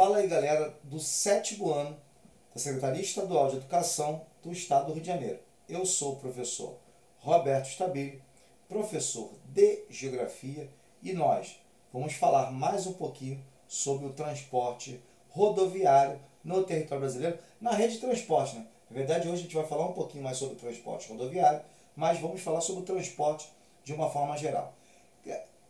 Fala aí, galera, do sétimo ano da Secretaria Estadual de Educação do Estado do Rio de Janeiro. Eu sou o professor Roberto Stabile, professor de Geografia, e nós vamos falar mais um pouquinho sobre o transporte rodoviário no território brasileiro, na rede de transporte. Né? Na verdade, hoje a gente vai falar um pouquinho mais sobre o transporte rodoviário, mas vamos falar sobre o transporte de uma forma geral.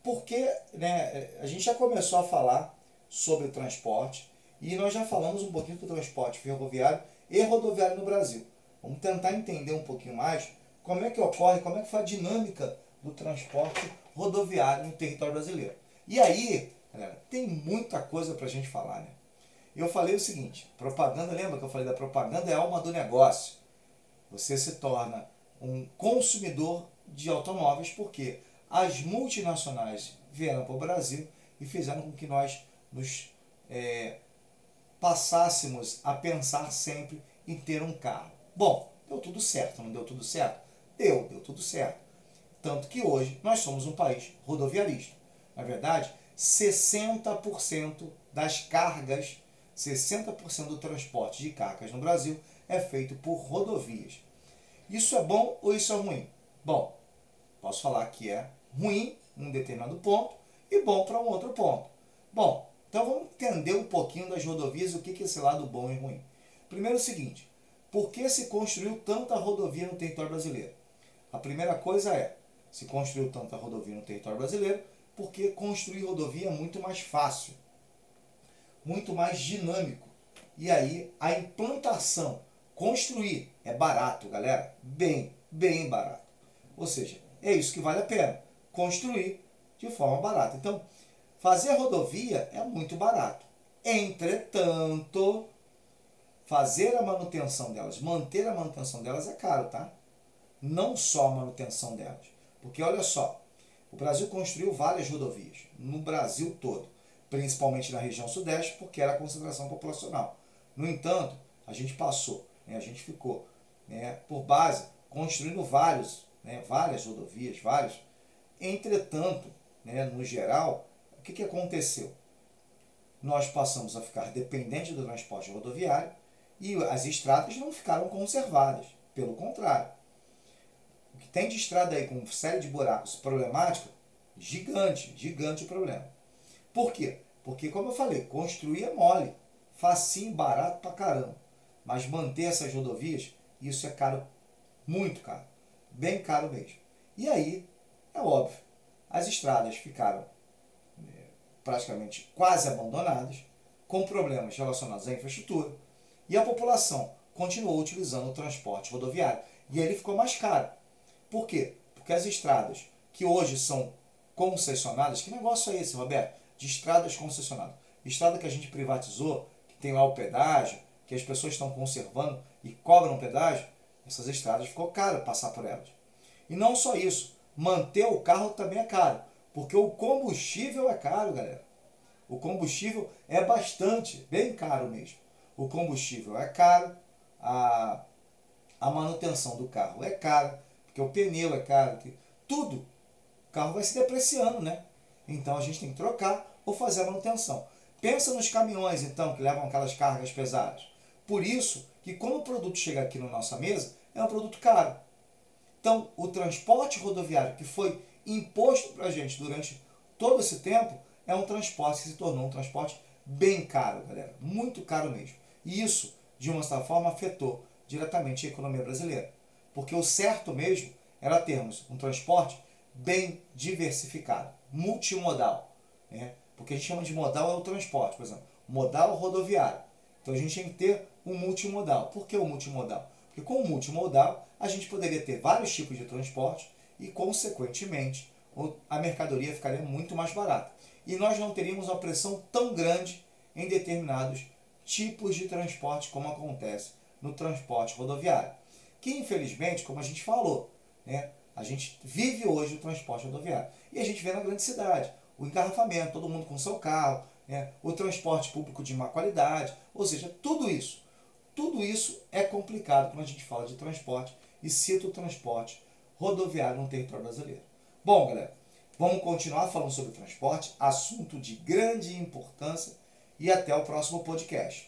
Porque né, a gente já começou a falar sobre o transporte e nós já falamos um pouquinho do transporte ferroviário e rodoviário no Brasil. Vamos tentar entender um pouquinho mais como é que ocorre, como é que foi a dinâmica do transporte rodoviário no território brasileiro. E aí, galera, tem muita coisa para a gente falar, né? Eu falei o seguinte, propaganda, lembra que eu falei da propaganda é alma do negócio. Você se torna um consumidor de automóveis porque as multinacionais vieram para o Brasil e fizeram com que nós nos é, passássemos a pensar sempre em ter um carro. Bom, deu tudo certo, não deu tudo certo? Deu, deu tudo certo. Tanto que hoje nós somos um país rodoviarista. Na verdade, 60% das cargas, 60% do transporte de cargas no Brasil é feito por rodovias. Isso é bom ou isso é ruim? Bom, posso falar que é ruim em um determinado ponto e bom para um outro ponto. Bom, então vamos entender um pouquinho das rodovias, o que é esse lado bom e ruim. Primeiro o seguinte, por que se construiu tanta rodovia no território brasileiro? A primeira coisa é, se construiu tanta rodovia no território brasileiro, porque construir rodovia é muito mais fácil, muito mais dinâmico. E aí a implantação, construir é barato, galera, bem, bem barato. Ou seja, é isso que vale a pena, construir de forma barata. Então, Fazer rodovia é muito barato. Entretanto, fazer a manutenção delas, manter a manutenção delas é caro, tá? Não só a manutenção delas. Porque olha só, o Brasil construiu várias rodovias, no Brasil todo, principalmente na região sudeste, porque era a concentração populacional. No entanto, a gente passou, né, a gente ficou né, por base construindo vários, né, várias rodovias, várias. Entretanto, né, no geral, o que, que aconteceu? Nós passamos a ficar dependentes do transporte rodoviário e as estradas não ficaram conservadas. Pelo contrário. O que tem de estrada aí com série de buracos problemática, gigante, gigante o problema. Por quê? Porque, como eu falei, construir é mole, facinho, barato pra caramba. Mas manter essas rodovias, isso é caro, muito caro, bem caro mesmo. E aí, é óbvio, as estradas ficaram praticamente quase abandonadas, com problemas relacionados à infraestrutura, e a população continuou utilizando o transporte rodoviário. E ele ficou mais caro. Por quê? Porque as estradas que hoje são concessionadas, que negócio é esse, Roberto? De estradas concessionadas. Estrada que a gente privatizou, que tem lá o pedágio, que as pessoas estão conservando e cobram pedágio, essas estradas ficou caro passar por elas. E não só isso, manter o carro também é caro. Porque o combustível é caro, galera. O combustível é bastante, bem caro mesmo. O combustível é caro, a, a manutenção do carro é cara, porque o pneu é caro, tudo. O carro vai se depreciando, né? Então a gente tem que trocar ou fazer a manutenção. Pensa nos caminhões, então, que levam aquelas cargas pesadas. Por isso que quando o produto chega aqui na nossa mesa, é um produto caro. Então, o transporte rodoviário que foi imposto para a gente durante todo esse tempo é um transporte que se tornou um transporte bem caro, galera. Muito caro mesmo. E isso, de uma certa forma, afetou diretamente a economia brasileira. Porque o certo mesmo era termos um transporte bem diversificado, multimodal. Né? Porque a gente chama de modal é o transporte, por exemplo, modal rodoviário. Então a gente tem que ter um multimodal. Por que o multimodal? Porque com o multimodal a gente poderia ter vários tipos de transporte e, consequentemente, a mercadoria ficaria muito mais barata. E nós não teríamos uma pressão tão grande em determinados tipos de transporte, como acontece no transporte rodoviário. Que, infelizmente, como a gente falou, né, a gente vive hoje o transporte rodoviário. E a gente vê na grande cidade o engarrafamento, todo mundo com seu carro, né, o transporte público de má qualidade, ou seja, tudo isso. Tudo isso é complicado quando a gente fala de transporte e cita o transporte rodoviário no território brasileiro. Bom, galera, vamos continuar falando sobre transporte, assunto de grande importância e até o próximo podcast.